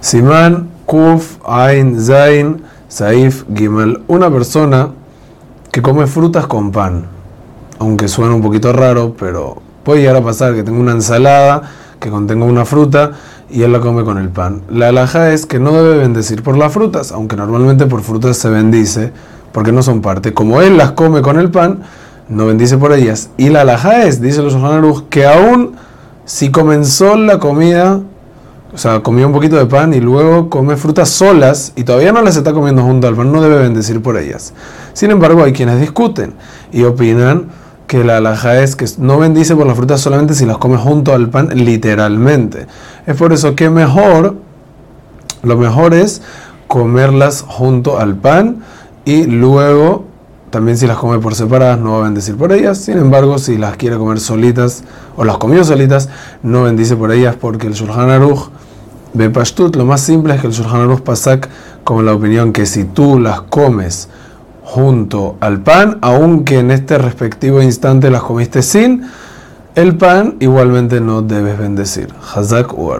Simán, Kuf, Ain, Zain, Saif, Gimel. Una persona que come frutas con pan. Aunque suena un poquito raro, pero puede llegar a pasar que tenga una ensalada que contenga una fruta y él la come con el pan. La alhaja es que no debe bendecir por las frutas, aunque normalmente por frutas se bendice porque no son parte. Como él las come con el pan, no bendice por ellas. Y la alhaja es, dice los Aruch, que aún si comenzó la comida, o sea, comió un poquito de pan y luego come frutas solas y todavía no las está comiendo junto al pan, no debe bendecir por ellas. Sin embargo, hay quienes discuten y opinan que la alhaja es que no bendice por las frutas solamente si las come junto al pan, literalmente. Es por eso que mejor, lo mejor es comerlas junto al pan y luego también si las come por separadas no va a bendecir por ellas. Sin embargo, si las quiere comer solitas o las comió solitas, no bendice por ellas porque el Shulchan Aruch de Pashtut, lo más simple es que el Shulchan Aruch Pasak como la opinión que si tú las comes junto al pan, aunque en este respectivo instante las comiste sin el pan, igualmente no debes bendecir. Hazak u